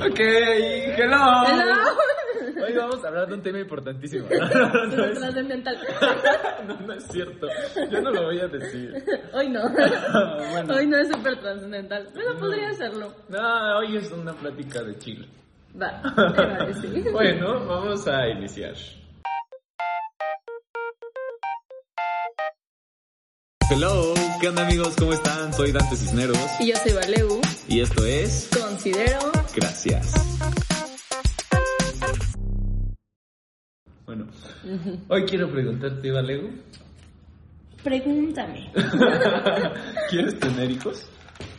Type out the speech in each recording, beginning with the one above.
Ok, hello. Hello. Hoy vamos a hablar de un tema importantísimo. No, no es cierto. Yo no lo voy a decir. Hoy no. Bueno. Hoy no es súper trascendental. Pero podría serlo. No, hoy es una plática de chill. Va. sí. Bueno, vamos a iniciar. Hello, ¿qué onda amigos? ¿Cómo están? Soy Dante Cisneros Y yo soy Valeu. y esto es Considero. Gracias. Bueno, hoy quiero preguntarte, Valego, Pregúntame. ¿quieres tener hijos?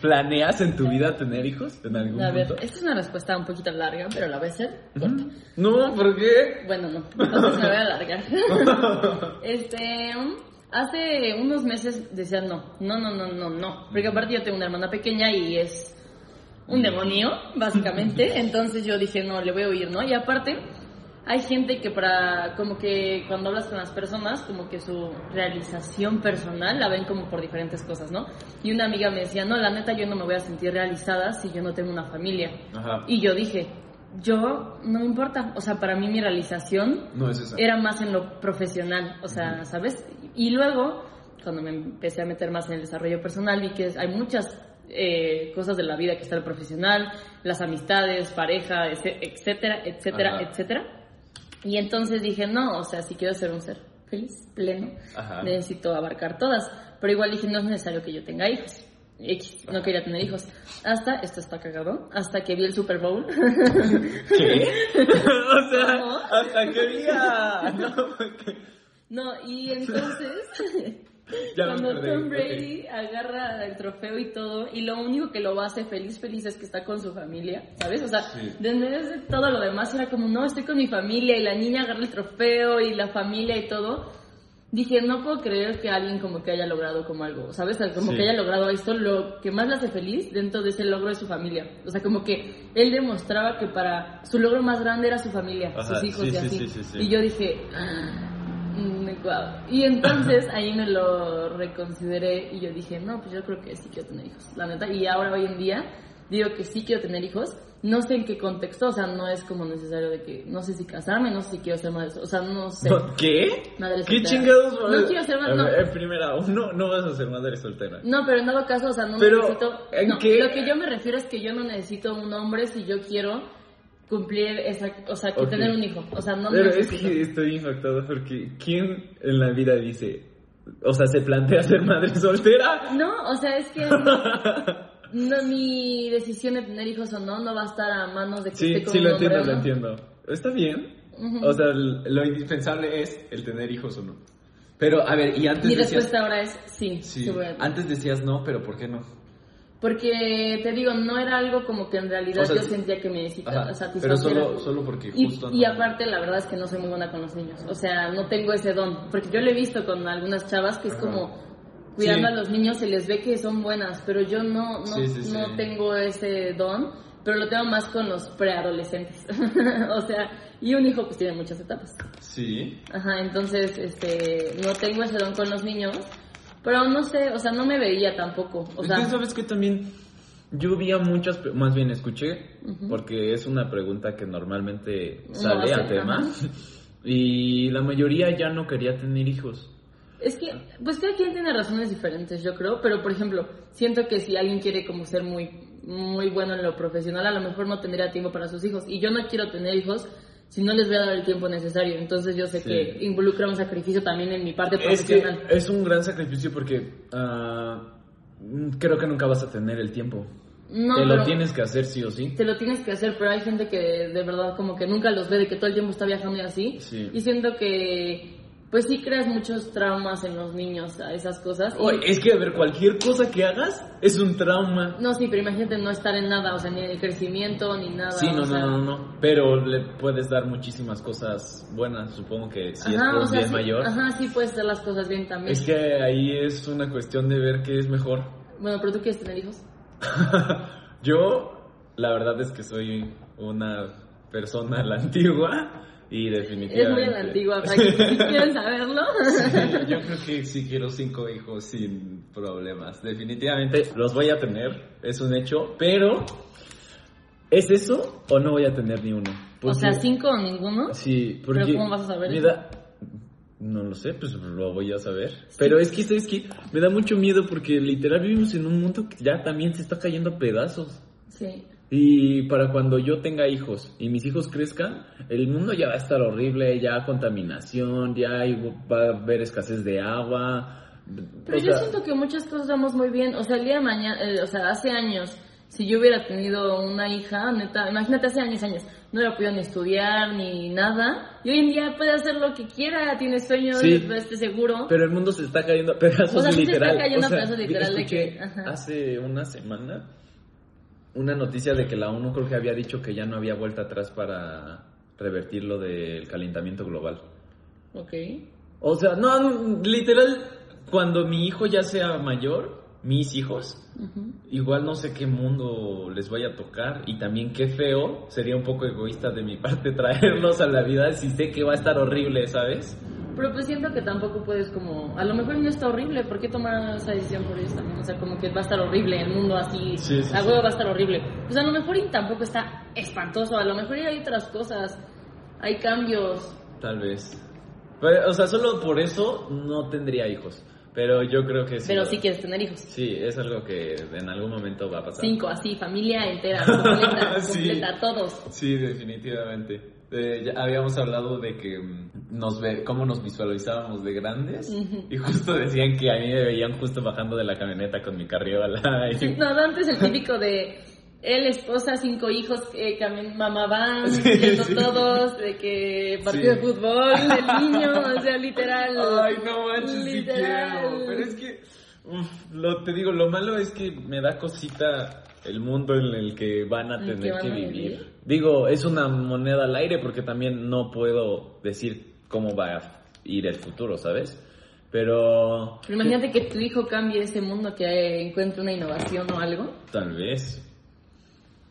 ¿Planeas en tu vida tener hijos en algún A ver, punto? esta es una respuesta un poquito larga, pero la voy a hacer. corta. No, ¿por qué? Bueno, no. Entonces me voy a alargar. este. Hace unos meses decía no. No, no, no, no, no. Porque aparte yo tengo una hermana pequeña y es un demonio, básicamente. Entonces yo dije, no, le voy a oír, ¿no? Y aparte, hay gente que para, como que cuando hablas con las personas, como que su realización personal la ven como por diferentes cosas, ¿no? Y una amiga me decía, no, la neta yo no me voy a sentir realizada si yo no tengo una familia. Ajá. Y yo dije, yo no me importa, o sea, para mí mi realización No es era más en lo profesional, o sea, ¿sabes? Y luego, cuando me empecé a meter más en el desarrollo personal, vi que hay muchas eh, cosas de la vida que está el profesional, las amistades, pareja, etcétera, etcétera, Ajá. etcétera. Y entonces dije, no, o sea, si quiero ser un ser feliz, pleno, Ajá. necesito abarcar todas. Pero igual dije, no es necesario que yo tenga hijos. X, no quería tener hijos. Hasta, esto está cagado, hasta que vi el Super Bowl. ¿Qué? o sea, ¿Cómo? hasta. No, porque- No, y entonces, Ya cuando Tom. Brady agarra el trofeo y todo, y lo único que lo hace feliz, feliz es que está con su familia, ¿sabes? O sea, Sí. desde todo lo demás era como, no, estoy con mi familia, y la niña agarra el trofeo, y la familia y todo. Dije, no puedo creer que alguien como que haya logrado como algo, ¿sabes? Como Sí. que haya logrado esto, lo que más le hace feliz dentro de ese logro es su familia. O sea, como que él demostraba que para su logro más grande era su familia, Ajá, sus hijos sí, y sí, así. sí, sí, sí. Y yo dije, Mm, guau. Y entonces ahí me lo reconsideré y yo dije, no, pues yo creo que sí quiero tener hijos, la neta. Y ahora hoy en día digo que sí quiero tener hijos. No sé en qué contexto, o sea, no es como necesario de que, no sé si casarme, no sé si quiero ser madre, o sea, no sé. ¿Qué? Madre ¿Qué soltera. chingados? No quiero ser madre, no. En primera, uno, no vas a ser madre soltera. No, pero en dado caso, o sea, no Pero, necesito... ¿en no, qué? Lo que yo me refiero es que yo no necesito un hombre si yo quiero cumplir esa... O sea, que tener un hijo. O sea, no Pero es que estoy impactado porque ¿quién en la vida dice, o sea, se plantea ser madre soltera? No, o sea, es que no, mi decisión de tener hijos o no no va a estar a manos de que Sí, esté con sí, lo entiendo, lo no. entiendo. Está bien. O sea, lo indispensable es el tener hijos o no. Pero, a ver, y antes Mi decías... respuesta ahora es sí. Sí, antes decías no, pero ¿por qué no? Porque te digo, no era algo como que en realidad O sea, yo sentía que me necesitaba pero solo, solo porque Y, justo y no. aparte, la verdad es que no soy muy buena con los niños. O sea, no tengo ese don. Porque yo lo he visto con algunas chavas que es Ajá. como cuidando Sí. a los niños, se les ve que son buenas, pero yo no, no, sí, sí. no tengo ese don. Pero lo tengo más con los preadolescentes. o sea, y un hijo pues tiene muchas etapas. Sí. Ajá, entonces, este, no tengo ese don con los niños. Pero no sé, o sea, no me veía tampoco. O sea, sabes que también yo vi a muchas, más bien escuché, porque es una pregunta que normalmente No sale a tema, y la mayoría ya no quería tener hijos. Es que, pues cada quien tiene razones diferentes, yo creo, pero por ejemplo, siento que si alguien quiere como ser muy, muy bueno en lo profesional, a lo mejor no tendría tiempo para sus hijos. Y yo no quiero tener hijos si no les voy a dar el tiempo necesario. Entonces yo sé Sí. que involucra un sacrificio también en mi parte Es que profesional. es un gran sacrificio porque ah, creo que nunca vas a tener el tiempo. No, Te lo tienes que hacer sí o sí. te lo tienes que hacer, pero hay gente que de verdad como que nunca los ve, de que todo el tiempo está viajando y así. Sí. Y siento que, pues sí creas muchos traumas en los niños a esas cosas. Oye, es que, a ver, cualquier cosa que hagas es un trauma. No, sí, pero imagínate no estar en nada, o sea, ni en el crecimiento, ni nada. Sí, no, o sea, no, no, no. Pero le puedes dar muchísimas cosas buenas, supongo que si Ajá, es por o sea, bien sí, mayor. Ajá, sí puedes hacer las cosas bien también. Es que ahí es una cuestión de ver qué es mejor. Bueno, pero tú quieres tener hijos. Yo, la verdad es que soy una persona a la antigua y Es definitivamente... muy a la antigua, para que si quieren saberlo. Sí, yo creo que sí quiero cinco hijos sin problemas. Definitivamente los voy a tener, es un hecho, pero ¿Es eso o no voy a tener ni uno? O sea, cinco o ninguno. Sí, porque... ¿Pero cómo vas a saber me da- No lo sé, pues lo voy a saber. Pero es que, ¿sabes qué? Me da mucho miedo porque literal vivimos en un mundo que ya también se está cayendo a pedazos. Sí. Y para cuando yo tenga hijos y mis hijos crezcan, el mundo ya va a estar horrible, ya contaminación, ya hay- va a haber escasez de agua. Pero O yo siento que muchas cosas vamos muy bien. O sea, el día de mañana, eh, o sea, hace años, si yo hubiera tenido una hija, neta, imagínate hace años, años, no hubiera podido ni estudiar ni nada. Y hoy en día puede hacer lo que quiera, tiene sueños, Sí. esté seguro. Pero el mundo se está cayendo a pedazos O sea, sí se está literal. cayendo a O sea, pedazos literal de que- hace una semana una noticia de que la ONU creo que había dicho que ya no había vuelta atrás para revertir lo del calentamiento global. Ok. O sea, no, literal, cuando mi hijo ya sea mayor, mis hijos, igual no sé qué mundo les vaya a tocar y también qué feo, sería un poco egoísta de mi parte traerlos a la vida si sé que va a estar horrible, ¿sabes? Pero pues siento que tampoco puedes como, a lo mejor no está horrible, ¿por qué tomar esa decisión por ellos también? O sea, como que va a estar horrible el mundo así, Sí, sí, sí. huevo va a estar horrible. Pues a lo mejor y tampoco está espantoso, a lo mejor hay otras cosas, hay cambios. Tal vez. Pero, o sea, solo por eso no tendría hijos. Pero yo creo que sí. Pero sí quieres tener hijos. Sí, es algo que en algún momento va a pasar. Cinco, así, familia entera, completa, Sí. completa, todos. Sí, definitivamente. Eh, ya habíamos hablado de que mm, nos ve, cómo nos visualizábamos de grandes y justo decían que a mí me veían justo bajando de la camioneta con mi carriola. y- No, antes el típico de él, esposa, cinco hijos, también mamá van, Sí, todos, de que partido de fútbol, el niño, o sea, literal. Ay, no manches, literal. quiero. Pero es que, uf, lo, te digo, lo malo es que me da cosita el mundo en el que van a ¿En el tener que van que a vivir. vivir? Digo, es una moneda al aire porque también no puedo decir cómo va a ir el futuro, ¿sabes? Pero Pero imagínate que tu hijo cambie ese mundo, que encuentre una innovación o algo. tal vez.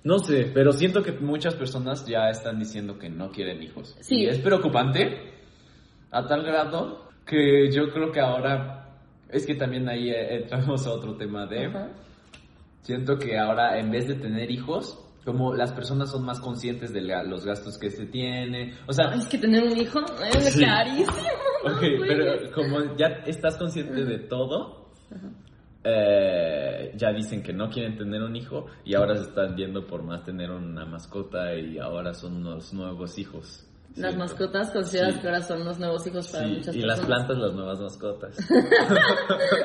No sé, pero siento que muchas personas ya están diciendo que no quieren hijos. Sí. Y es preocupante a tal grado que yo creo que ahora es que también ahí entramos a otro tema de Ajá. siento que ahora en vez de tener hijos como las personas son más conscientes de la- los gastos que se tiene, o sea, es que tener un hijo es Sí. carísimo. Ok, pero como ya estás consciente de todo, eh, ya dicen que no quieren tener un hijo y ahora se están viendo por más tener una mascota y ahora son unos nuevos hijos. Las Sí. mascotas consideras Sí. que ahora son los nuevos hijos para Sí, muchas y personas. las plantas las nuevas mascotas.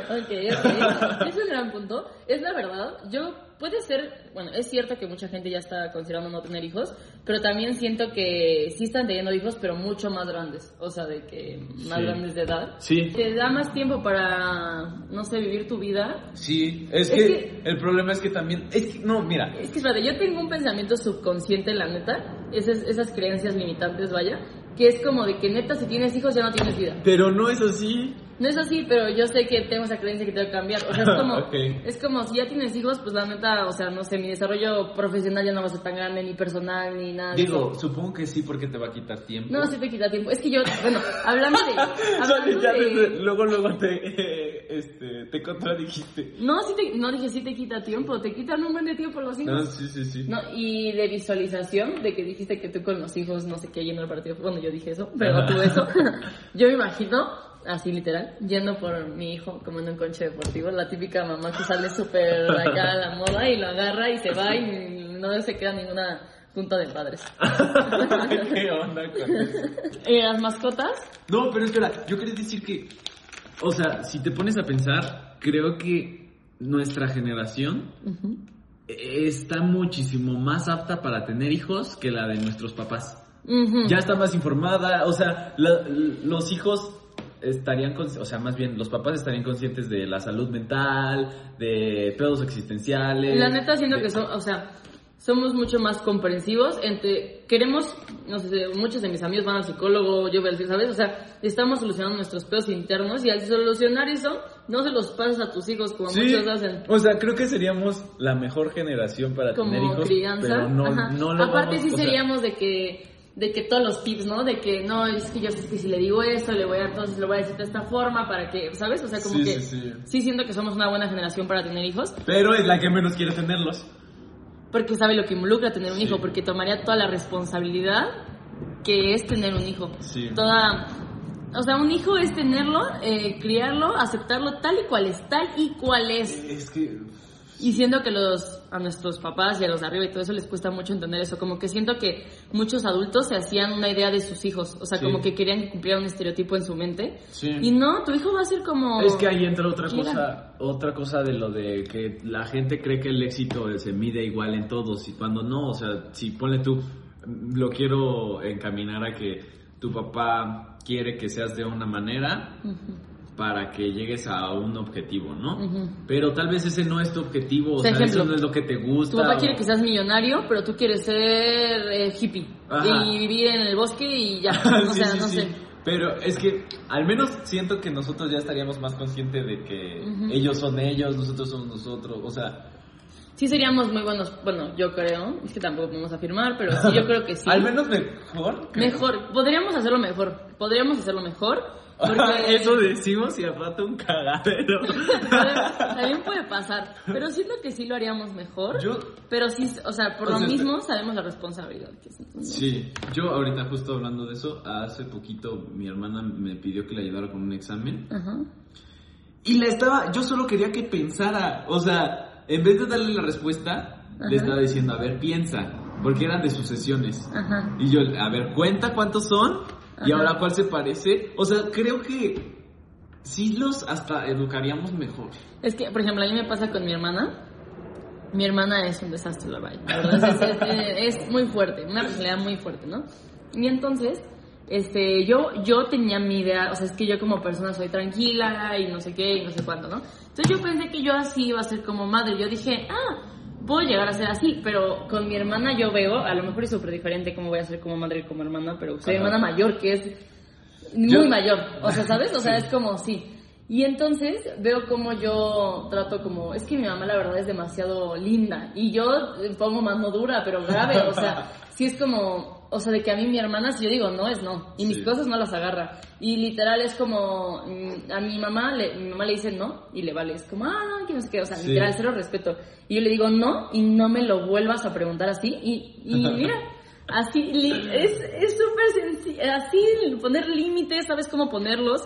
Ok, ok. Es un gran punto. Es la verdad. Yo, puede ser, bueno, es cierto que mucha gente ya está considerando no tener hijos, pero también siento que sí están teniendo hijos, pero mucho más grandes. O sea, de que más Sí. grandes de edad. Sí. Te da más tiempo para, no sé, vivir tu vida. Sí, es, Es que, que- el problema es que también, es que, no, mira, Es que, espérate, yo tengo un pensamiento subconsciente, la neta, esas, esas creencias limitantes, vaya, que es como de que neta, si tienes hijos ya no tienes vida. pero no es así. No es así, pero yo sé que tengo esa creencia que tengo que cambiar. O sea, es como, es como si ya tienes hijos, pues la neta, o sea, no sé, mi desarrollo profesional ya no va a ser tan grande, ni personal, ni nada. Digo, eso. supongo que sí porque te va a quitar tiempo. No, sí te quita tiempo. Es que yo, bueno, hablando de... Hablando ya de desde- luego, luego te, eh, este, te contradijiste. no, sí te, no dije sí te quita tiempo, te quitan un buen de tiempo los hijos. No, sí, sí, sí. No, y de visualización, de que dijiste que tú con los hijos, no sé qué, yendo al partido, bueno, yo dije eso, pero tú eso. yo me imagino, así literal, yendo por mi hijo como en un conche deportivo, la típica mamá que sale súper acá a la moda y lo agarra y se va y no se queda ninguna junta de padres. ¿Qué onda con eso? ¿Y las mascotas? No, pero espera, yo quería decir que, o sea, si te pones a pensar, creo que nuestra generación está muchísimo más apta para tener hijos que la de nuestros papás. Ya está más informada, o sea, la- los hijos estarían, o sea, más bien los papás estarían conscientes de la salud mental, de pedos existenciales. La neta siento de- que son, o sea, somos mucho más comprensivos entre queremos, no sé, muchos de mis amigos van al psicólogo, yo voy al ¿sabes? O sea, estamos solucionando nuestros pedos internos y al solucionar eso no se los pasas a tus hijos como Sí, muchos hacen. o sea, creo que seríamos la mejor generación para Como tener hijos, crianza. pero no, Ajá. no lo Aparte vamos- sí o sea, seríamos de que de que todos los tips, ¿no? De que no, es que yo sé que si le digo eso, le voy a entonces le voy a decir de esta forma para que, ¿sabes? O sea, como Sí, que sí, sí. sí siento que somos una buena generación para tener hijos. Pero es la que menos quiere tenerlos. porque sabe lo que involucra tener un hijo, porque tomaría toda la responsabilidad que es tener un hijo. Sí. Toda, o sea, un hijo es tenerlo, eh, criarlo, aceptarlo tal y cual es, tal y cual es. Es que Y siento que los a nuestros papás y a los de arriba y todo eso les cuesta mucho entender eso, como que siento que muchos adultos se hacían una idea de sus hijos, o sea, Sí. como que querían que cumplieran un estereotipo en su mente. Sí. Y no, tu hijo va a ser como Es que ahí entra otra cosa, otra cosa de lo de que la gente cree que el éxito se mide igual en todos y cuando no, o sea, si ponle tú, lo quiero encaminar a que tu papá quiere que seas de una manera para que llegues a un objetivo, ¿no? Pero tal vez ese no es tu objetivo, o sea, ejemplo, eso no es lo que te gusta. Tu papá o- quiere que seas millonario, pero tú quieres ser eh, hippie Ajá. y vivir en el bosque y ya. O Sí, sea, sí, no sí. sé. Pero es que al menos siento que nosotros ya estaríamos más conscientes de que ellos son ellos, nosotros somos nosotros, o sea, Sí seríamos muy buenos, bueno, yo creo, es que tampoco podemos afirmar, pero sí, yo creo que sí. al menos mejor. Mejor, podríamos hacerlo mejor, podríamos hacerlo mejor, porque... Eso decimos y al rato un cagadero. También puede pasar, pero siento que sí lo haríamos mejor. Yo- Pero sí, o sea, por O lo sea, mismo sabemos la responsabilidad que es. entonces, Sí, yo ahorita justo hablando de eso, hace poquito mi hermana me pidió que le ayudara con un examen Ajá. y la estaba, yo solo quería que pensara, o sea, en vez de darle la respuesta, Ajá. le estaba diciendo, a ver, piensa, porque eran de sus sesiones. Ajá. Y yo, a ver, cuenta cuántos son y ahora cuál se parece. O sea, creo que sí los hasta educaríamos mejor. Es que, por ejemplo, a mí me pasa con mi hermana. Mi hermana es un desastre, la verdad. La verdad es, es- es muy fuerte, una personalidad muy fuerte, ¿no? Y entonces, este, yo, yo tenía mi idea, o sea, es que yo como persona soy tranquila y no sé qué y no sé cuánto, ¿no? Entonces yo pensé que yo así iba a ser como madre. Yo dije, ah, puedo llegar a ser así, pero con mi hermana yo veo, a lo mejor es súper diferente cómo voy a ser como madre y como hermana, pero soy Ajá. hermana mayor, que es muy Yo- mayor, o sea, ¿sabes? O sea, es como, sí. Y entonces veo como yo trato como, es que mi mamá la verdad es demasiado linda y yo pongo mano dura, pero grave, o sea, sí es como, o sea, de que a mí mi hermana, si yo digo no, es no, y mis Sí. cosas no las agarra. Y literal es como, mm, a mi mamá, le, mi mamá le dice no y le vale, es como, ah, que no sé qué, o sea, Sí. literal, cero respeto. Y yo le digo no y no me lo vuelvas a preguntar así y, y mira. Así, li- es es súper sencillo, así poner límites, sabes cómo ponerlos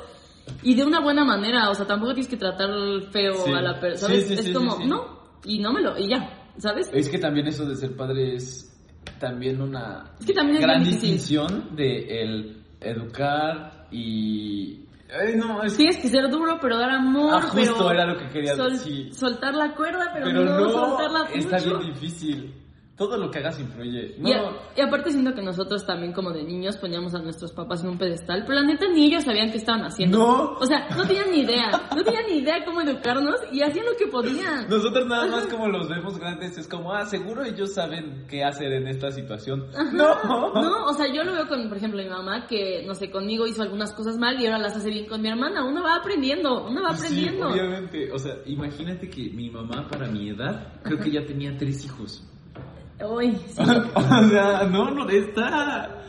y de una buena manera, o sea, tampoco tienes que tratar feo Sí. a la persona, es como, no, y no me lo, y ya, ¿sabes? Es que también eso de ser padre es también una Es que también es gran distinción de el educar y... Ay, no, es Tienes que ser duro, pero dar amor, Ah, justo pero era lo que quería sol- decir. soltar la cuerda, pero, Pero no, no, soltarla está mucho. bien difícil. Todo lo que hagas influye. No, Y, a- y aparte siento que nosotros también como de niños poníamos a nuestros papás en un pedestal, pero la neta ni ellos sabían qué estaban haciendo. No. O sea, no tenían ni idea, no tenían ni idea cómo educarnos y hacían lo que podían. Nosotros nada más como los vemos grandes es como, ah, seguro ellos saben qué hacer en esta situación. No. No, o sea, yo lo veo con, por ejemplo, mi mamá que, no sé, conmigo hizo algunas cosas mal y ahora las hace bien con mi hermana. Uno va aprendiendo, uno va Sí, aprendiendo. obviamente. O sea, imagínate que mi mamá para mi edad creo que ya tenía tres hijos. Uy, sí. o sea, no, no está.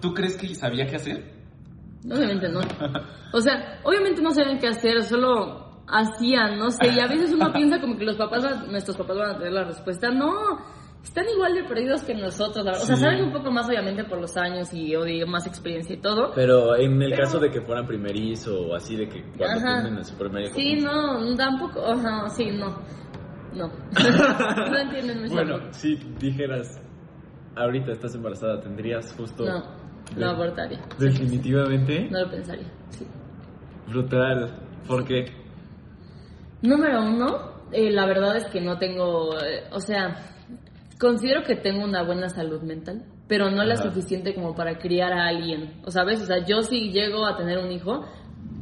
¿Tú crees que sabía qué hacer? Obviamente no. O sea, obviamente no sabían qué hacer, solo hacían, no sé. Y a veces uno piensa como que los papás, nuestros papás van a tener la respuesta. No, están igual de perdidos que nosotros. la verdad. O sea, Sí. saben un poco más, obviamente, por los años y o de más experiencia y todo. Pero en el Pero- caso de que fueran primerizo o así, de que cuando tienen su primer hijo. Sí, no, tampoco. Ajá, sí, no. No. no entienden Bueno, si dijeras, ahorita estás embarazada, ¿tendrías justo... No, de- lo abortaría. Definitivamente. No lo pensaría. Sí. Brutal. ¿Por qué? Número uno, eh, la verdad es que no tengo, eh, o sea, considero que tengo una buena salud mental, pero no la suficiente como para criar a alguien. O sabes, o sea, yo si llego a tener un hijo,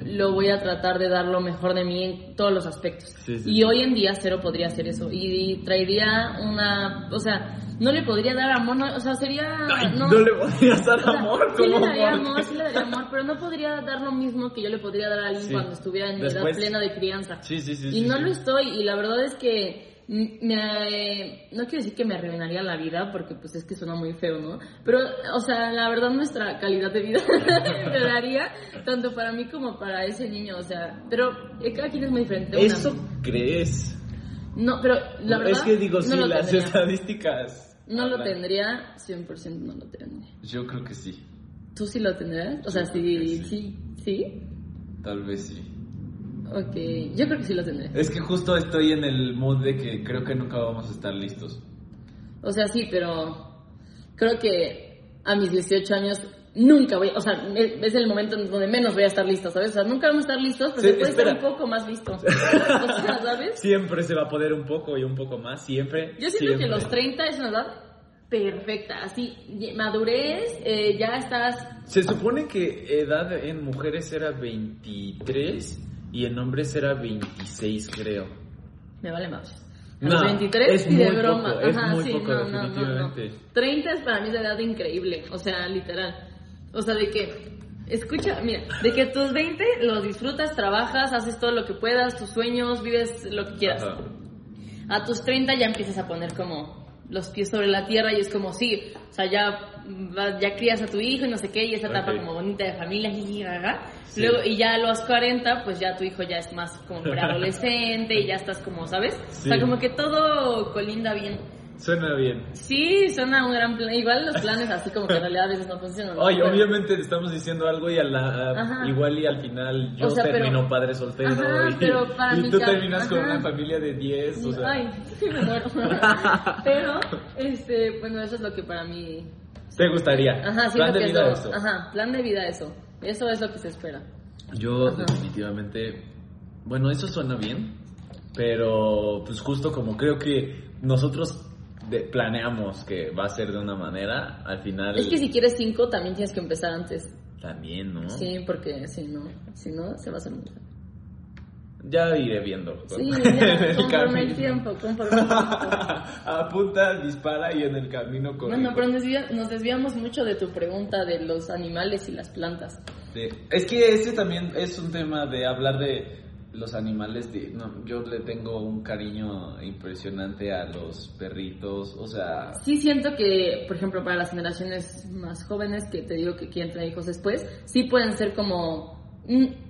lo voy a tratar de dar lo mejor de mí en todos los aspectos. Sí, sí, y sí. hoy en día cero podría hacer eso. Y, traería una, o sea, no le podría dar amor, no- o sea, sería... no, le podrías dar O sea, amor sí le daría amor. amor, sí le daría amor, pero no podría dar lo mismo que yo le podría dar a alguien cuando estuviera en Después. edad plena de crianza. Sí, sí, sí. y no lo estoy, y la verdad es que me, no quiero decir que me arruinaría la vida, porque pues es que suena muy feo, ¿no? Pero, o sea, la verdad nuestra calidad de vida empeoraría, tanto para mí como para ese niño, o sea, pero eh, cada quien es muy diferente. una- ¿Eso crees? No, pero la verdad. es que digo, no sí, lo las tendría. estadísticas. No lo tendría, 100% no lo tendría. Yo creo que sí. ¿Tú sí lo tendrías? O sea, sí, sí. sí, sí. Tal vez sí. Ok, yo creo que sí lo tendría. Es que justo estoy en el mood de que creo que nunca vamos a estar listos. O sea, sí, pero creo que a mis 18 años nunca voy, o sea, es el momento en donde menos voy a estar listo, ¿sabes? O sea, nunca vamos a estar listos, pero Sí, se puede espera. estar un poco más listo. O sea, ¿sabes? Siempre se va a poder un poco y un poco más, siempre. Yo siento que los 30 es una edad perfecta, así, madurez, eh, ya estás... Se supone que edad en mujeres era 23 y en hombres era 26, creo. Me vale más. A No, los 23 es y de muy broma. poco, es Ajá, muy sí, poco, no, no, no, no. definitivamente. 30 es para mí esa edad increíble, o sea, literal. O sea, de que, escucha, mira, de que tus 20 los disfrutas, trabajas, haces todo lo que puedas, tus sueños, vives lo que quieras. Ajá. A tus 30 ya empiezas a poner como los pies sobre la tierra y es como, sí, o sea, ya, ya crías a tu hijo y no sé qué, y esa etapa como bonita de familia. Sí. Luego, y ya a los 40, pues ya tu hijo ya es más como preadolescente y ya estás como, ¿sabes? Sí. O sea, como que todo colinda bien. Suena bien. Sí, suena un gran plan. Igual los planes así como que en realidad a veces no funcionan. ¿no? Oye, Pero- obviamente te estamos diciendo algo y a la, igual y al final yo O sea, pero- termino padre soltero Ajá, y, pero para y mi tú terminas con una familia de 10. O sea, Ay, sí me muero. Pero, este, bueno, eso es lo que para mí... ¿Te gustaría? Ajá, Plan siento de vida eso, esto. Ajá, plan de vida eso. Eso es lo que se espera. Yo Ajá. definitivamente, bueno, eso suena bien, pero pues justo como creo que nosotros de- planeamos que va a ser de una manera, al final Es que si quieres cinco, también tienes que empezar antes. también, ¿no? Sí, porque si no, si no, se va a hacer muy feo. Ya iré viendo. Sí, ya, el conforme el tiempo, conforme el tiempo. Apunta, dispara y en el camino corre. Bueno, pero nos, desvia- nos desviamos mucho de tu pregunta de los animales y las plantas. Sí. Es que ese también es un tema de hablar de los animales. de- no, yo le tengo un cariño impresionante a los perritos. O sea, Sí siento que, por ejemplo, para las generaciones más jóvenes que te digo que quieren tener hijos después, sí pueden ser como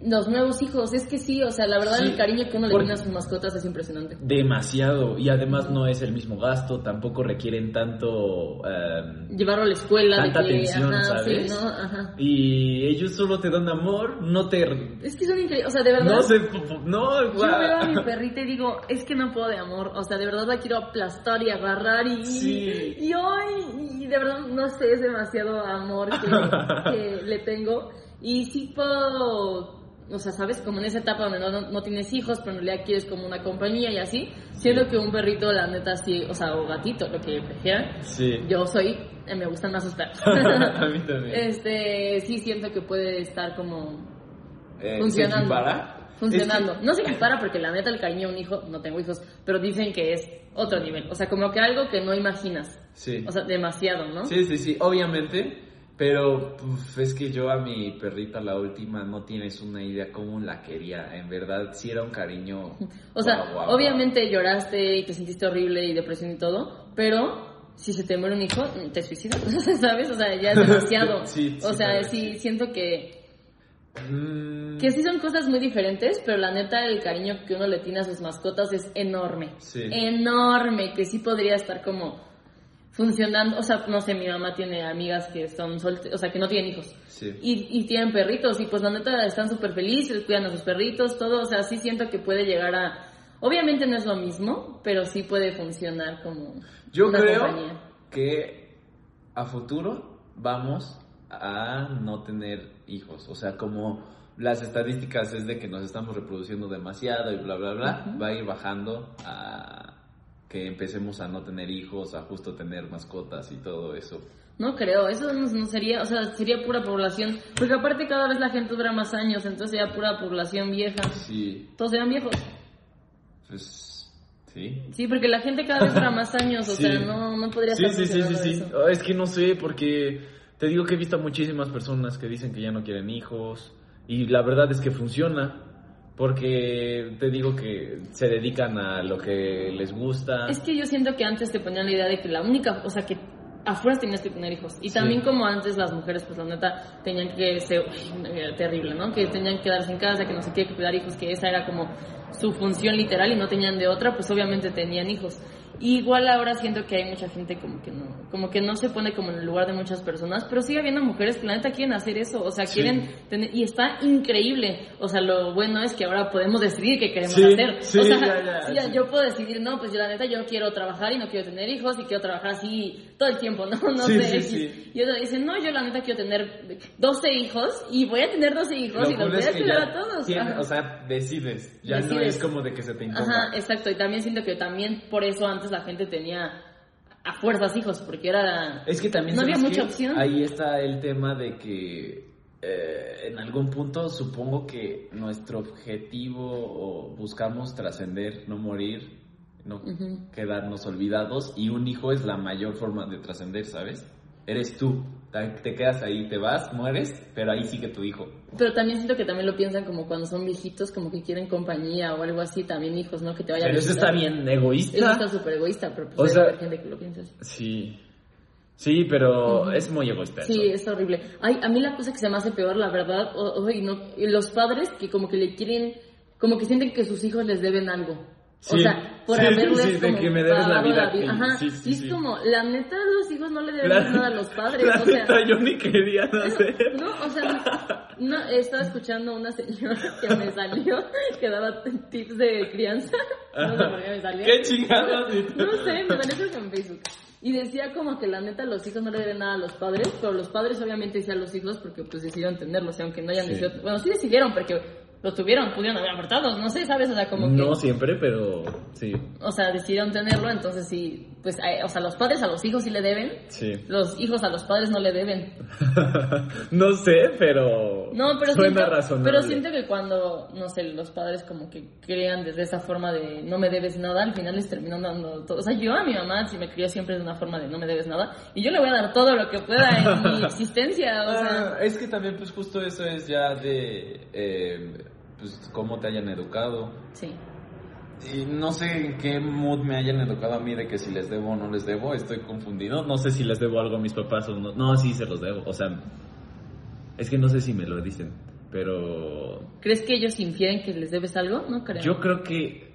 los nuevos hijos. Es que sí, o sea, la verdad Sí, el cariño que uno le tiene a sus mascotas es impresionante. demasiado. Y además no es el mismo gasto. Tampoco requieren tanto. em, Llevarlo a la escuela, Tanta de que, atención, ajá, ¿sabes? sí, ¿no? Ajá. y ellos solo te dan amor. No te. Es que son increíbles, o sea, de verdad. No se. No, Yo veo a mi perrita y digo, es que no puedo de amor, o sea, de verdad la quiero aplastar y agarrar y... Sí. Y hoy, y de verdad, no sé, es demasiado amor que, que le tengo. Y sí puedo, o sea, ¿sabes? Como en esa etapa donde no, no, no tienes hijos, pero en realidad quieres como una compañía y así. Siento que un perrito, la neta, sí, o sea, o gatito, lo que prefieran. Sí. Yo soy, eh, me gustan más los perros. a mí también. Este, sí siento que puede estar como Eh, funcionando. ¿Se equipara? Funcionando. Es que- No se compara porque la neta el cariño a un hijo, no tengo hijos, pero dicen que es otro nivel. O sea, como que algo que no imaginas. Sí. O sea, demasiado, ¿no? Sí, sí, sí, obviamente. Pero es que yo a mi perrita, la última, no tienes una idea cómo la quería. En verdad, sí era un cariño. O sea, guau, guau, guau. obviamente lloraste y te sentiste horrible y depresión y todo, pero si se te muere un hijo, te suicidas, ¿sabes? O sea, ya es demasiado. Sí, sí, o sea, sí, sí. siento que, Mm, que sí son cosas muy diferentes, pero la neta el cariño que uno le tiene a sus mascotas es enorme. Sí. Enorme, que sí podría estar como funcionando. O sea, no sé, mi mamá tiene amigas que son solteras, o sea, que no tienen hijos. Sí. Y, y tienen perritos y pues la neta están súper felices, cuidan a sus perritos, todo, o sea, sí siento que puede llegar a... Obviamente no es lo mismo, pero sí puede funcionar como Yo una creo compañía. que a futuro vamos a no tener hijos. O sea, como las estadísticas es de que nos estamos reproduciendo demasiado y bla, bla, bla, va a ir bajando a que empecemos a no tener hijos, a justo tener mascotas y todo eso. No creo, eso no, no sería, o sea, sería pura población, porque aparte cada vez la gente dura más años, entonces sería pura población vieja. Sí, Todos serían viejos. pues sí. Sí, porque la gente cada vez dura más años, o Sí. sea, no, no podría Sí, estar sí, sí, sí, sí. eso. Oh, Es que no sé, porque te digo que he visto a muchísimas personas que dicen que ya no quieren hijos y la verdad es que funciona. Porque te digo que se dedican a lo que les gusta. Es que yo siento que antes te ponían la idea de que la única, o sea, que afuera tenías que tener hijos. Y también como antes las mujeres, pues la neta, tenían que ser uy, terrible, ¿no? Que tenían que quedarse en casa, que no sé qué, que cuidar hijos, que esa era como su función literal y no tenían de otra, pues obviamente tenían hijos. Igual ahora siento que hay mucha gente como que no, como que no se pone como en el lugar de muchas personas, pero sigue habiendo mujeres que la neta quieren hacer eso, o sea, quieren tener, y está increíble, o sea, lo bueno es que ahora podemos decidir qué queremos Sí, hacer, sí, o sea, ya, ya, yo puedo decidir, no, pues yo la neta yo quiero trabajar y no quiero tener hijos y quiero trabajar así todo el tiempo, no, no sé, y otros dicen, no, yo la neta quiero tener 12 hijos y voy a tener 12 hijos Lo y los voy a cuidar a todos. o sea, decides. Ya no es como de que se te imponga. Ajá, exacto. Y también siento que también por eso antes la gente tenía a fuerzas hijos, porque era... Es que también No había ¿sabes mucha opción. Ahí está el tema de que eh, en algún punto supongo que nuestro objetivo o buscamos trascender, no morir, no quedarnos olvidados y un hijo es la mayor forma de trascender, ¿sabes? Eres tú, te quedas ahí, te vas, mueres, pero ahí sigue tu hijo. Pero también siento que también lo piensan como cuando son viejitos, como que quieren compañía o algo así, también hijos, ¿no? Que te vayan Pero a eso está bien Eso egoísta. está súper egoísta, pero pues O hay sea- gente que lo piensa así. Sí. Sí, pero es muy egoísta. Sí, eso. es horrible. Ay, a mí la cosa que se me hace peor, la verdad, o- o- y no, y los padres que como que le quieren, como que sienten que sus hijos les deben algo. O Sí, sea, por sí, haberles sí, de como que me debes la vida. Sí, Ajá, sí, sí, es sí. como, la neta, los hijos no le deben La- nada a los padres. La o sea, neta, yo ni quería nacer. No, o sea, no, estaba escuchando a una señora que me salió, que daba tips de crianza. No sé por qué me salió. ¿Qué chingados? No sé, me salió en Facebook. Y decía como que la neta los hijos no le deben nada a los padres, pero los padres obviamente decían los hijos porque pues decidieron tenerlos, y aunque no hayan Sí. decidido, bueno, sí decidieron porque los tuvieron, pudieron haber abortado, no sé, ¿sabes? O sea, como que... No siempre, pero sí. O sea, decidieron tenerlo, entonces sí, pues, a- o sea, los padres a los hijos sí le deben, Sí. los hijos a los padres no le deben. no sé, pero. No, pero suena siento, razonable. pero siento que cuando, no sé, los padres como que crean desde esa forma de no me debes nada, al final les terminan dando todo. O sea, yo a mi mamá sí me crió siempre de una forma de no me debes nada, y yo le voy a dar todo lo que pueda en mi existencia, o sea... Ah, es que también, pues, justo eso es ya de. eh, pues, cómo te hayan educado. Sí. Y no sé en qué mood me hayan educado a mí de que si les debo o no les debo, estoy confundido. No sé si les debo algo a mis papás o no. No, sí se los debo. O sea, es que no sé si me lo dicen, pero ¿Crees que ellos infieren que les debes algo? No creo. yo creo que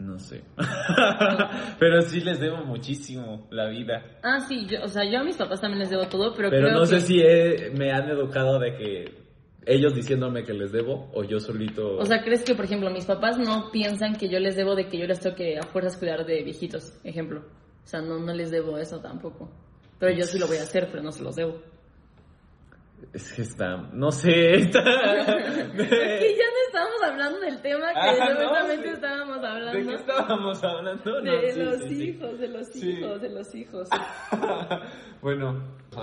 no sé. pero sí les debo muchísimo la vida. Ah, sí, yo, o sea, yo a mis papás también les debo todo, pero, Pero creo no sé si he- me han educado de que ellos diciéndome que les debo o yo solito. O sea, ¿crees que, por ejemplo, mis papás no piensan que yo les debo de que yo les tengo que a fuerzas cuidar de viejitos, ejemplo? O sea, no, no les debo eso tampoco. Pero yo sí lo voy a hacer, pero no se los debo. Es que está, no sé, está. Que ya no estamos hablando del tema que Ah, no, supuestamente sí. estábamos ¿De hablando. qué estábamos hablando? No, De sí, los sí, hijos, de los hijos, de los hijos. bueno,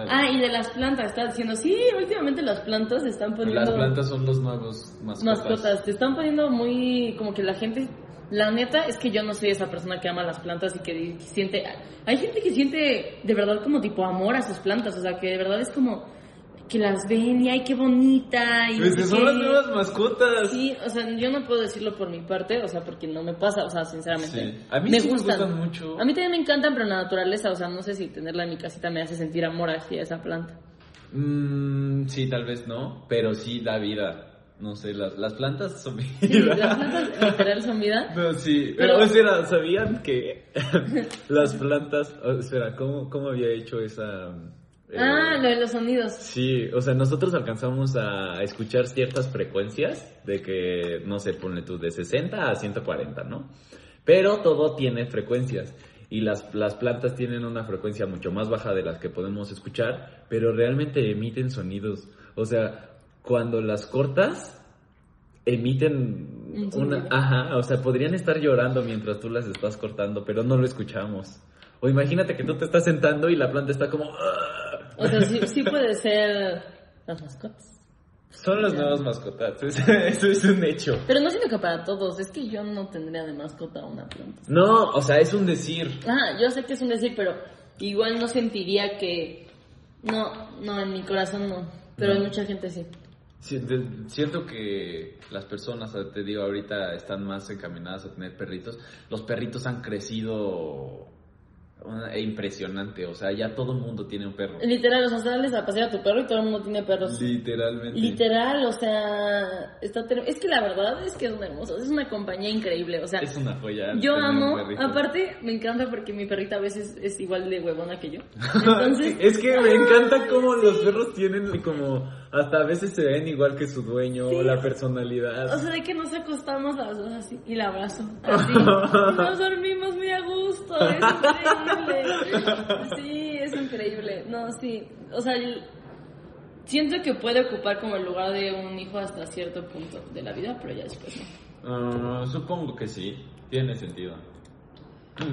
Ah, y de las plantas, estás diciendo, sí, últimamente las plantas se están poniendo... las plantas son los nuevos mascotas. mascotas, te están poniendo muy como que la gente la neta es que yo no soy esa persona que ama las plantas y que siente hay gente que siente de verdad como tipo amor a sus plantas, o sea, que de verdad es como que las ven y ay qué bonita y no Pues sé son qué. las nuevas mascotas. Sí, o sea, yo no puedo decirlo por mi parte, o sea, porque no me pasa, o sea, sinceramente. Sí. A mí me sí me gustan. gustan mucho. A mí también me encantan, pero la naturaleza, o sea, no sé si tenerla en mi casita me hace sentir amor hacia esa planta. Mm, sí, tal vez no, pero sí da vida. No sé, las, las plantas son vida. Sí, las plantas literal son vida. No, sí, Pero- pero, espera, ¿sabían que las plantas, oh, espera, ¿cómo, cómo había hecho esa... eh, Ah, lo de los sonidos. Sí, o sea, nosotros alcanzamos a escuchar ciertas frecuencias de que, no sé, ponle tú de 60 a 140, ¿no? Pero todo tiene frecuencias y las, las plantas tienen una frecuencia mucho más baja de las que podemos escuchar, pero realmente emiten sonidos. O sea, cuando las cortas, emiten Un una... Ajá, o sea, podrían estar llorando mientras tú las estás cortando, pero no lo escuchamos. O imagínate que tú te estás sentando y la planta está como... O sea, sí, sí puede ser las mascotas. Son las nuevas mascotas, es- eso es un hecho. Pero no siento que para todos, es que yo no tendría de mascota una planta. No, o sea, es un decir. Ah, yo sé que es un decir, pero igual no sentiría que... No, no, en mi corazón no. Pero No. en mucha gente sí. Siento que las personas, te digo, ahorita están más encaminadas a tener perritos. Los perritos han crecido una- e impresionante. O sea, ya todo el mundo tiene un perro. Literal, o sea, sales a pasear a tu perro y todo el mundo tiene perros. Literalmente. Literal, o sea, está ter- es que la verdad es que son hermosos, es una compañía increíble, o sea, Es una joya. yo amo, aparte me encanta porque mi perrita a veces es igual de huevona que yo. Entonces, es que me encanta cómo los perros tienen como hasta a veces se ven igual que su dueño, Sí. la personalidad. o sea, de que nos acostamos las dos así y la abrazo, así, nos dormimos muy a gusto, es increíble. Sí, es increíble. No, sí, o sea, siento que puede ocupar como el lugar de un hijo hasta cierto punto de la vida, pero ya después no. Ah, supongo que sí, tiene sentido.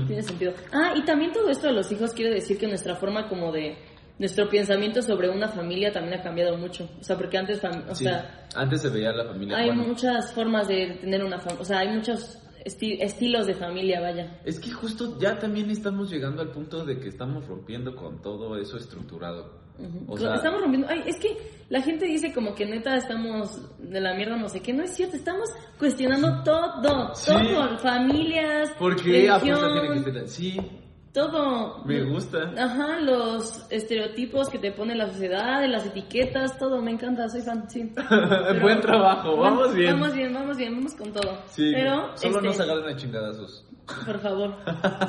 Tiene sentido. Ah, y también todo esto de los hijos quiere decir que nuestra forma como de... Nuestro pensamiento sobre una familia también ha cambiado mucho. O sea, porque antes, o Sí, sea, antes se veía la familia. hay bueno, muchas formas de tener una familia. O sea, hay muchos esti- estilos de familia, vaya. Es que justo ya también estamos llegando al punto de que estamos rompiendo con todo eso estructurado. O sea, estamos rompiendo. Ay, es que la gente dice como que neta estamos de la mierda, no sé qué. No es cierto, estamos cuestionando todo. Sí. Todo. Familias, ¿por qué a fuerza religión, tiene que ser? Sí, todo. me gusta. Ajá, los estereotipos que te pone la sociedad, las etiquetas, todo, me encanta, soy fan, sí. Pero- Buen trabajo, Bueno, vamos bien. Vamos bien, vamos bien, vamos con todo. Sí, Pero, solo este, no se agarren a chingadazos. por favor,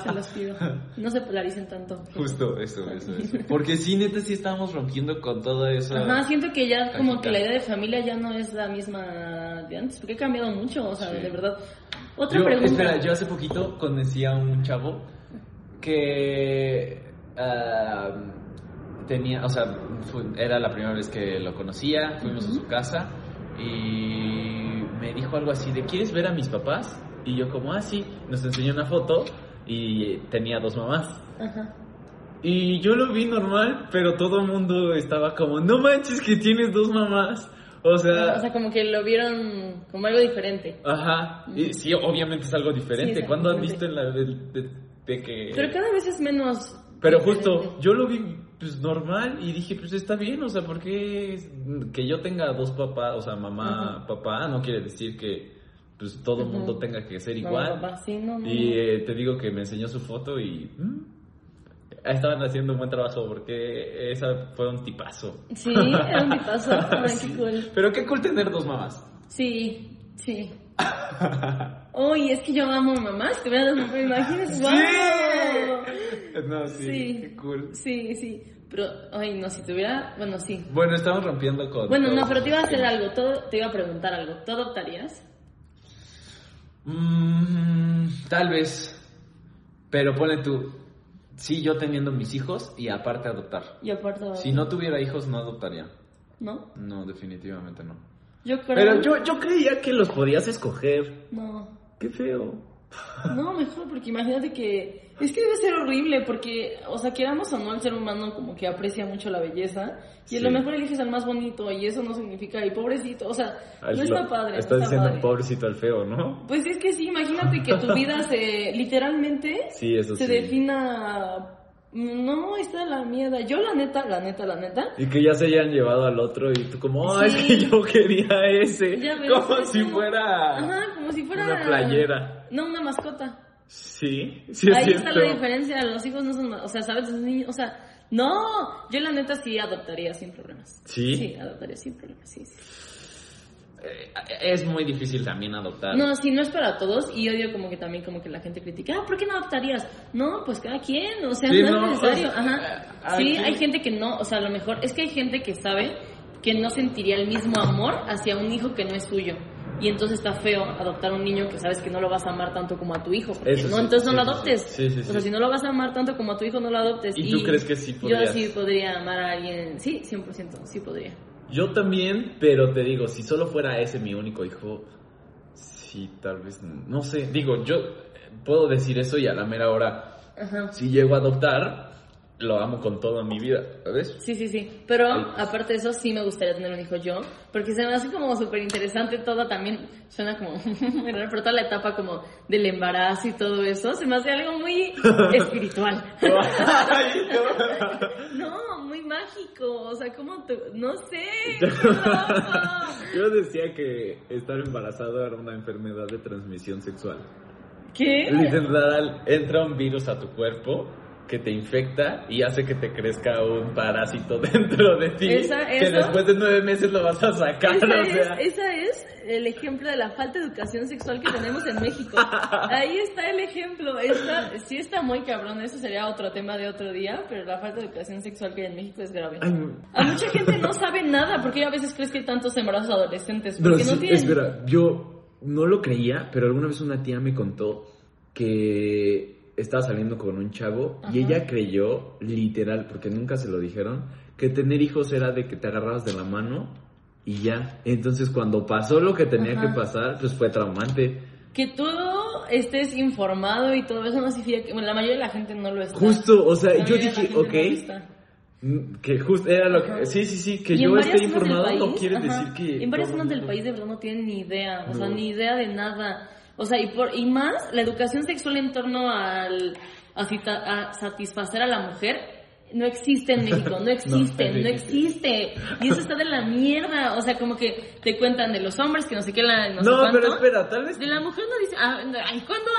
se los pido. No se polaricen tanto. Justo, eso, eso, eso. Porque sí, neta, sí estamos rompiendo con todo eso. Ajá, siento que ya como Cajita. que la idea de familia ya no es la misma de antes, porque ha cambiado mucho, o sea, Sí. de verdad. Otra Yo, pregunta. espera, yo hace poquito conocí a un chavo que ah, tenía, o sea, fue- era la primera vez que lo conocía, fuimos a su casa y me dijo algo así de, ¿quieres ver a mis papás? Y yo como, ah, sí, nos enseñó una foto y tenía dos mamás. Ajá. Y yo lo vi normal, pero todo el mundo estaba como, no manches que tienes dos mamás. O sea, O sea, como que lo vieron como algo diferente. ajá. Y sí, obviamente es algo diferente. Sí, ¿Cuándo han visto en la de, de- de que... Pero cada vez es menos. Pero diferente. justo, yo lo vi pues normal y dije, pues está bien, o sea, porque que yo tenga dos papás, o sea, mamá, Ajá. papá, no quiere decir que pues todo el Ujú. mundo tenga que ser igual. sí, no, no, Y eh, te digo que me enseñó su foto y mm, estaban haciendo un buen trabajo porque esa fue un tipazo. Sí, era un tipazo. Ay, Sí. qué cool. Pero qué cool tener dos mamás. Sí, sí. Uy, es que yo amo a mamá. Si tuviera dos mamás, imagínate. ¡Wow! No, sí, Sí. qué cool. Sí, sí. Pero, ay, no, si tuviera. Bueno, sí. Bueno, estamos rompiendo con. Bueno, no, pero te iba a hacer algo. Todo, te iba a preguntar algo. ¿Tú adoptarías? Mm, tal vez. Pero ponle tú. Sí, yo teniendo mis hijos y aparte adoptar. Y aparte. Si no tuviera hijos, no adoptaría. ¿No? No, definitivamente no. Yo creo. Pero yo, yo creía que los podías escoger. No. Qué feo. No, mejor, porque imagínate que. Es que debe ser horrible, porque, o sea, queramos o no, el ser humano como que aprecia mucho la belleza. Y a lo mejor eliges al más bonito, y eso no significa, y pobrecito, o sea, no está padre. no Estás está diciendo padre. pobrecito al feo, ¿no? Pues es que sí, imagínate que tu vida se. literalmente. Sí, eso se sí. defina. No, está la mierda. Yo, la neta, la neta, la neta. Y que ya se hayan llevado al otro y tú como, es Sí. que yo quería ese. Ya ves, como es si como- fuera Ajá, como si fuera. una playera. No, una mascota. Sí, sí es Ahí cierto. está la diferencia, los hijos no son, o sea, ¿sabes? Los niños, o sea, no, yo la neta sí adoptaría sin problemas. ¿Sí? Sí, adoptaría sin problemas, sí, sí. Eh, Es muy difícil también adoptar. No, sí, no es para todos y odio como que también como que la gente critica, ah, ¿por qué no adoptarías? No, pues cada quien, o sea, Sí, no, no, es necesario, sea, ajá. aquí- Sí, hay gente que no, o sea, a lo mejor, es que hay gente que sabe que no sentiría el mismo amor hacia un hijo que no es suyo. Y entonces está feo adoptar un niño que sabes que no lo vas a amar tanto como a tu hijo. porque Eso no, sí, entonces no sí, lo adoptes. sí, sí, O sea, si no lo vas a amar tanto como a tu hijo, no lo adoptes. ¿Y tú crees que sí Yo podrías? sí podría amar a alguien. Sí, 100%, sí podría. Yo también, pero te digo, si solo fuera ese mi único hijo, sí, tal vez, no sé, digo, yo puedo decir eso y a la mera hora, Ajá. si llego a adoptar, lo amo con toda mi vida, ¿sabes? Sí, sí, sí. Pero aparte de eso, sí me gustaría tener un hijo yo. Porque se me hace como súper interesante todo también. Suena como pero toda la etapa como del embarazo y todo eso. Se me hace algo muy espiritual. no, muy mágico. O sea, como tú. No sé. Yo decía que estar embarazado era una enfermedad de transmisión sexual. ¿Qué? Literal, entra un virus a tu cuerpo que te infecta y hace que te crezca un parásito dentro de ti Esa- que después de nueve meses lo vas a sacar. Esa o es, sea. esa es el ejemplo de la falta de educación sexual que tenemos en México. Ahí está el ejemplo. Está, sí está muy cabrón, eso sería otro tema de otro día, pero la falta de educación sexual que hay en México es grave. A mucha gente no sabe nada, porque a veces crees que hay tantos embarazos adolescentes, No, porque no tienen... espera, yo no lo creía, pero alguna vez una tía me contó que estaba saliendo con un chavo y ella creyó, literal, porque nunca se lo dijeron, que tener hijos era de que te agarrabas de la mano y ya. Entonces cuando pasó lo que tenía Ajá. que pasar, pues fue traumante. Que todo estés informado y todo eso no significa que bueno, la mayoría de la gente no lo está. Justo, o sea, La yo dije, ok, no mm, que justo era lo que... Sí, sí, sí, que yo esté informado no quiere ajá, decir que... En varias zonas el del país de verdad no tienen ni idea, o sea, ni idea de nada. O sea, y, por, y más la educación sexual en torno al, a, a satisfacer a la mujer no existe en México, no existe, No, no, existe. Y eso está de la mierda. O sea, como que te cuentan de los hombres que no sé qué, la, no, sé No, pero cuánto. espera, tal vez... De la mujer no dice, ah, ay, ¿cuándo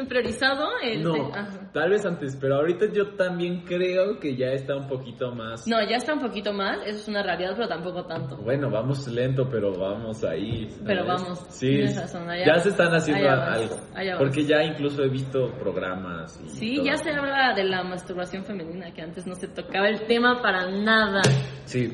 han priorizado el... No, Ajá. tal vez antes, pero ahorita yo también creo que ya está un poquito más... No, ya está un poquito mal, eso es una realidad, pero tampoco tanto. Bueno, vamos lento, pero vamos ahí. ¿sabes? Pero vamos, Sí, razón, allá ya vas, se están haciendo allá vas, algo. vas. Porque ya incluso he visto programas. Y Sí, todo. ya se habla de la masturbación femenina, que antes no se tocaba el tema para nada. Sí,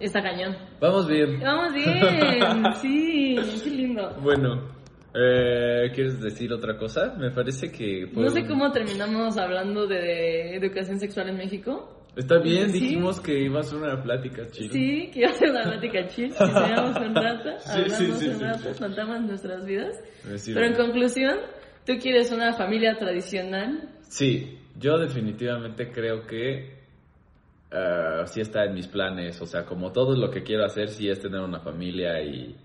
Está cañón. vamos bien. Vamos bien, sí, qué lindo. Bueno, eh, ¿quieres decir otra cosa? Me parece que... fue No sé cómo terminamos hablando de educación sexual en México. Está bien, Sí. dijimos que iba a ser una plática chida. Sí, que iba a ser una plática chill, que teníamos un rato, Sí, hablamos sí, sí, un rato, contamos nuestras vidas. Pero en conclusión, tú quieres una familia tradicional. Sí, yo definitivamente creo que eh, sí está en mis planes. O sea, como todo lo que quiero hacer, sí es tener una familia y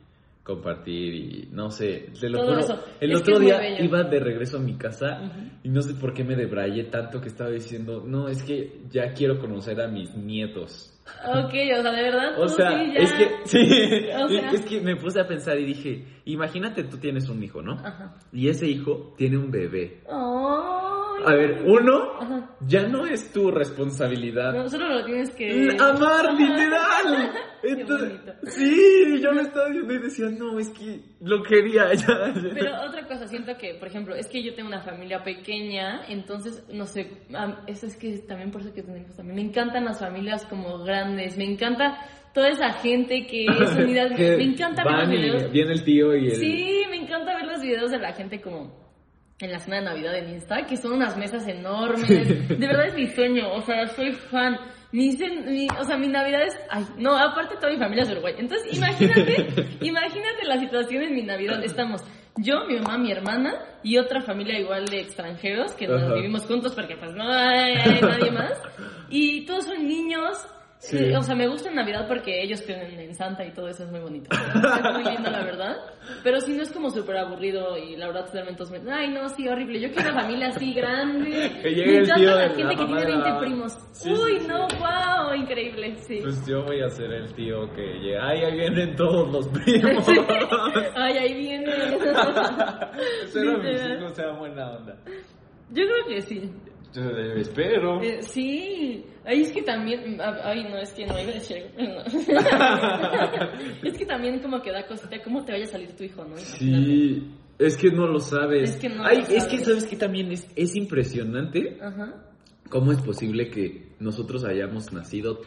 compartir y no sé. Te lo Todo juro, eso. el Es otro día bello. iba de regreso a mi casa y no sé por qué me debrayé tanto que estaba diciendo, no, es que ya quiero conocer a mis nietos. Ok, o sea, de verdad, O sea, sí ya... es que, sí, O sea- es que me puse a pensar y dije, imagínate tú tienes un hijo, ¿no? Ajá. Y ese hijo tiene un bebé. Ay. A ver, uno, Ajá. ya no es tu responsabilidad. No, solo lo tienes que... Amar, literal. Entonces, sí, yo lo estaba viendo y decía, no, es que lo quería ya. Pero otra cosa, siento que, por ejemplo, es que yo tengo una familia pequeña, entonces, no sé, eso es que también por eso que tenemos también. Me encantan las familias como grandes, me encanta toda esa gente que es unidad. Me encanta ver los videos. viene el tío y el... Sí, me encanta ver los videos de la gente como en la cena de Navidad en Insta, que son unas mesas enormes. De verdad es mi sueño, o sea, soy fan. Mi, mi- o sea, mi Navidad es... Ay, no, aparte toda mi familia es Uruguay. Entonces, imagínate, imagínate la situación en mi Navidad. Estamos yo, mi mamá, mi hermana y otra familia igual de extranjeros que nos Ajá. vivimos juntos porque pues no hay, hay nadie más. Y todos son niños. Sí. Eh, O sea, me gusta en Navidad porque ellos creen en Santa y todo eso es muy bonito. Es muy lindo, la verdad. Pero si no es como súper aburrido y la verdad todos me ay no, sí, horrible. Yo quiero una familia así grande. Que llegue me el tío la de gente la que tiene de la 20 mamá. primos. Sí, Uy, sí, sí. no, wow, increíble, sí. Pues yo voy a ser el tío que llega. Ay, ahí vienen todos los primos. Sí. Ay, ahí viene. Espero mis hijos sean buena onda. Yo creo que sí. Espero. Eh, sí, ay, es que también, ah, ay, no, es que no iba a decir no. es que también como que da cosita cómo te vaya a salir tu hijo, ¿no? Sí, es que no lo sabes. Es que no Ay, lo es que sabes. sabes que también es, es impresionante Ajá. cómo es posible que nosotros hayamos nacido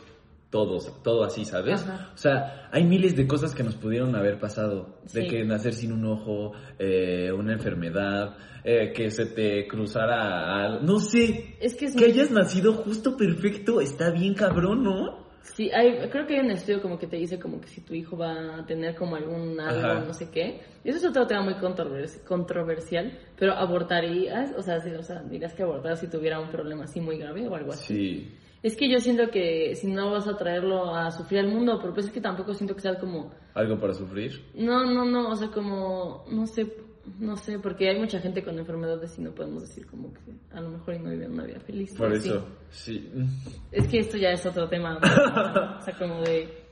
todos, todo así, ¿sabes? Ajá. O sea, hay miles de cosas que nos pudieron haber pasado. De que nacer sin un ojo, eh, una enfermedad, eh, que se te cruzara algo. No sé. Es que es Que muy- hayas nacido justo perfecto está bien cabrón, ¿no? Sí, hay, creo que hay un estudio como que te dice como que si tu hijo va a tener como algún algo, Ajá. no sé qué. Y eso es otro tema muy controvers- controversial, pero abortarías, o sea, sí, o sea, dirías que abortar si tuviera un problema así muy grave o algo así. Sí. Es que yo siento que si no vas a traerlo a sufrir al mundo, pero pues es que tampoco siento que sea como ¿Algo para sufrir? No, no, no, o sea, como, no sé, no sé, porque hay mucha gente con enfermedades y no podemos decir como que a lo mejor y no viven una vida feliz. Por eso, sí. Es que esto ya es otro tema, ¿no? o sea, como de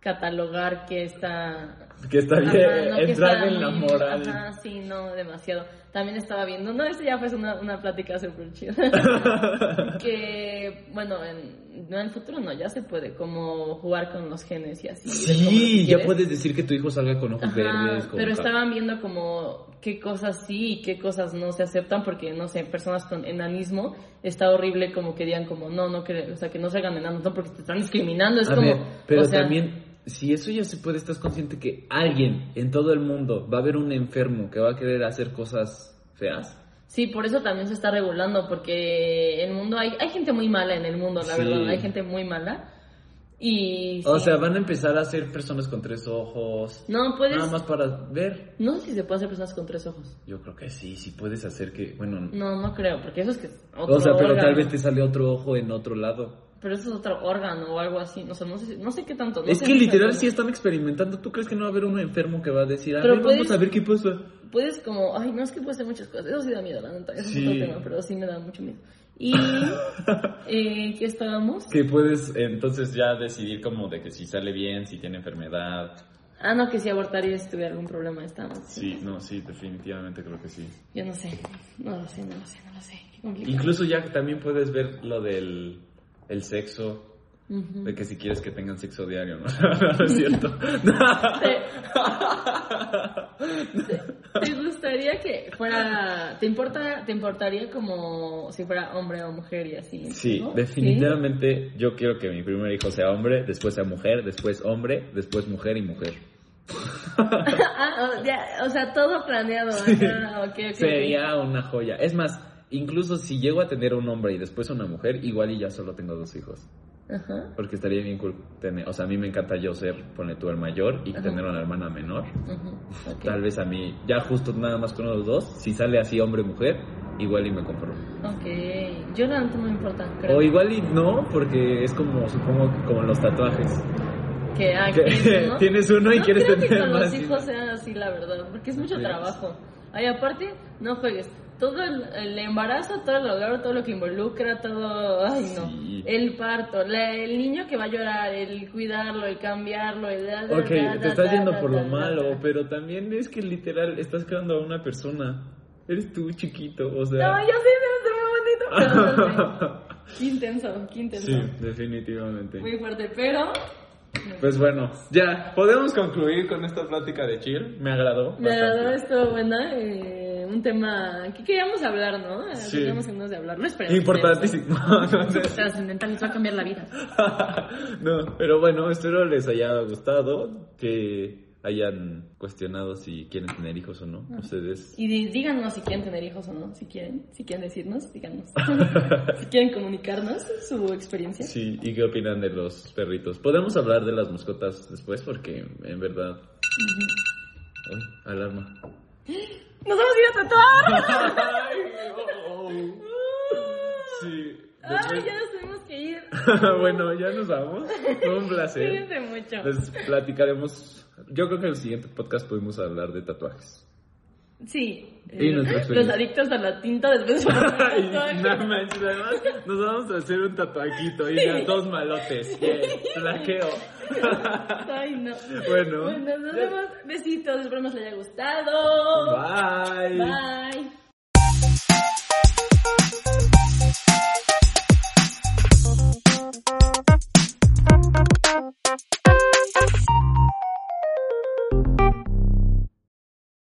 catalogar que está Que está bien, no, entrar en la moral. Ajá, sí, no, demasiado. También estaba viendo, no, eso ya fue una, una plática súper chida. que, bueno, en, no en el futuro no, ya se puede, como jugar con los genes y así. Sí, ya puedes decir que tu hijo salga con ojos Ajá, verdes. con pero estaban viendo como qué cosas sí y qué cosas no se aceptan porque no sé personas con enanismo está horrible como que digan como no no que o sea que no se hagan enanos no porque te están discriminando es A como ver, pero o sea, también, si eso ya se puede, estás consciente que alguien en todo el mundo va a haber un enfermo que va a querer hacer cosas feas. sí por eso también se está regulando porque el mundo hay hay gente muy mala en el mundo la Sí. verdad hay gente muy mala y O sí. sea, van a empezar a ser personas con tres ojos. no puedes Nada más para ver. no sé si se puede hacer personas con tres ojos Yo creo que sí, sí puedes hacer que, bueno, no no creo porque eso es que otro o sea, pero órgano. tal vez te sale otro ojo en otro lado. Pero eso es otro órgano o algo así o sea no sé si- no sé qué tanto no es sé que literal sí están experimentando. ¿Tú crees que no va a haber uno enfermo que va a decir, a Pero ver, vamos puedes- a ver qué pasa? puedes como, ay, no es que puede ser muchas cosas, eso sí da miedo, la neta, eso Sí. es otro tema, pero sí me da mucho miedo. Y, eh, ¿qué estábamos? Que puedes entonces ya decidir como de que si sale bien, si tiene enfermedad. Ah, no, que si abortaría si tuviera algún problema, estamos. Sí, no, sí, definitivamente creo que sí. Yo no sé, no lo sé, no lo sé, no lo sé, qué complicado. Incluso ya también puedes ver lo del el sexo, de que si quieres que tengan sexo diario, ¿no? no, es cierto. ¿Te, te gustaría que fuera, te importa, te importaría como si fuera hombre o mujer y así? Sí, ¿no? definitivamente yo quiero que mi primer hijo sea hombre, después sea mujer, después hombre, después mujer y mujer. ah, ya, o sea, todo planeado. Sería una joya. Es más, incluso si llego a tener un hombre y después una mujer, igual y ya solo tengo dos hijos. Ajá. Porque estaría bien cool tener, o sea, a mí me encanta yo ser, pone tú el mayor y Ajá. tener una hermana menor. Tal vez a mí, ya justo nada más con los dos, si sale así hombre-mujer, igual y me compro. Ok, yo neta no me importa, creo. O igual y no, porque es como, supongo que como los tatuajes. que, ah, que que ¿no? tienes uno y No quieres creo que tener con más. los hijos sean así, la verdad, porque es mucho trabajo. Ay, aparte, no juegues. Todo el, el embarazo, todo el dolor, todo lo que involucra, todo... Ay, no. Sí. El parto, la- el niño que va a llorar, el cuidarlo, el cambiarlo, el... da, da, Ok, da, te estás yendo por lo malo, pero también es que literal estás creando a una persona. Eres tú chiquito, o sea. No, yo sí, es muy bonito, pero. Qué intenso, qué intenso. Sí, definitivamente. Muy fuerte, pero... Pues bueno, ya, podemos concluir con esta plática de chill. Me agradó. Me agradó esto, buena. eh, un tema que queríamos hablar, ¿no? Sí. Teníamos ganas de hablar. No esperemos. Importantísimo. Trascendental, les va a cambiar la vida. no, pero bueno, espero les haya gustado, que hayan cuestionado si quieren tener hijos o no. Ustedes. Y díganos si quieren tener hijos o no, si quieren, si quieren decirnos, díganos. si quieren comunicarnos su experiencia. Sí, ¿y qué opinan de los perritos? Podemos hablar de las mascotas después porque en verdad... Uy, alarma. ¡Nos vamos a ir a tatuar! Sí. ¡Ay, después- ya nos tenemos que ir! bueno, ya nos vamos. Fue un placer. Cuídense mucho. Les platicaremos. Yo creo que en el siguiente podcast podemos hablar de tatuajes. Sí. Eh, los adictos a la tinta después Ay, no manches, además nos vamos a hacer un tatuajito y ya, dos malotes. Plaqueo. Ay, no. Bueno. Bueno, nos vemos. Besitos, espero que les haya gustado. Bye. Bye.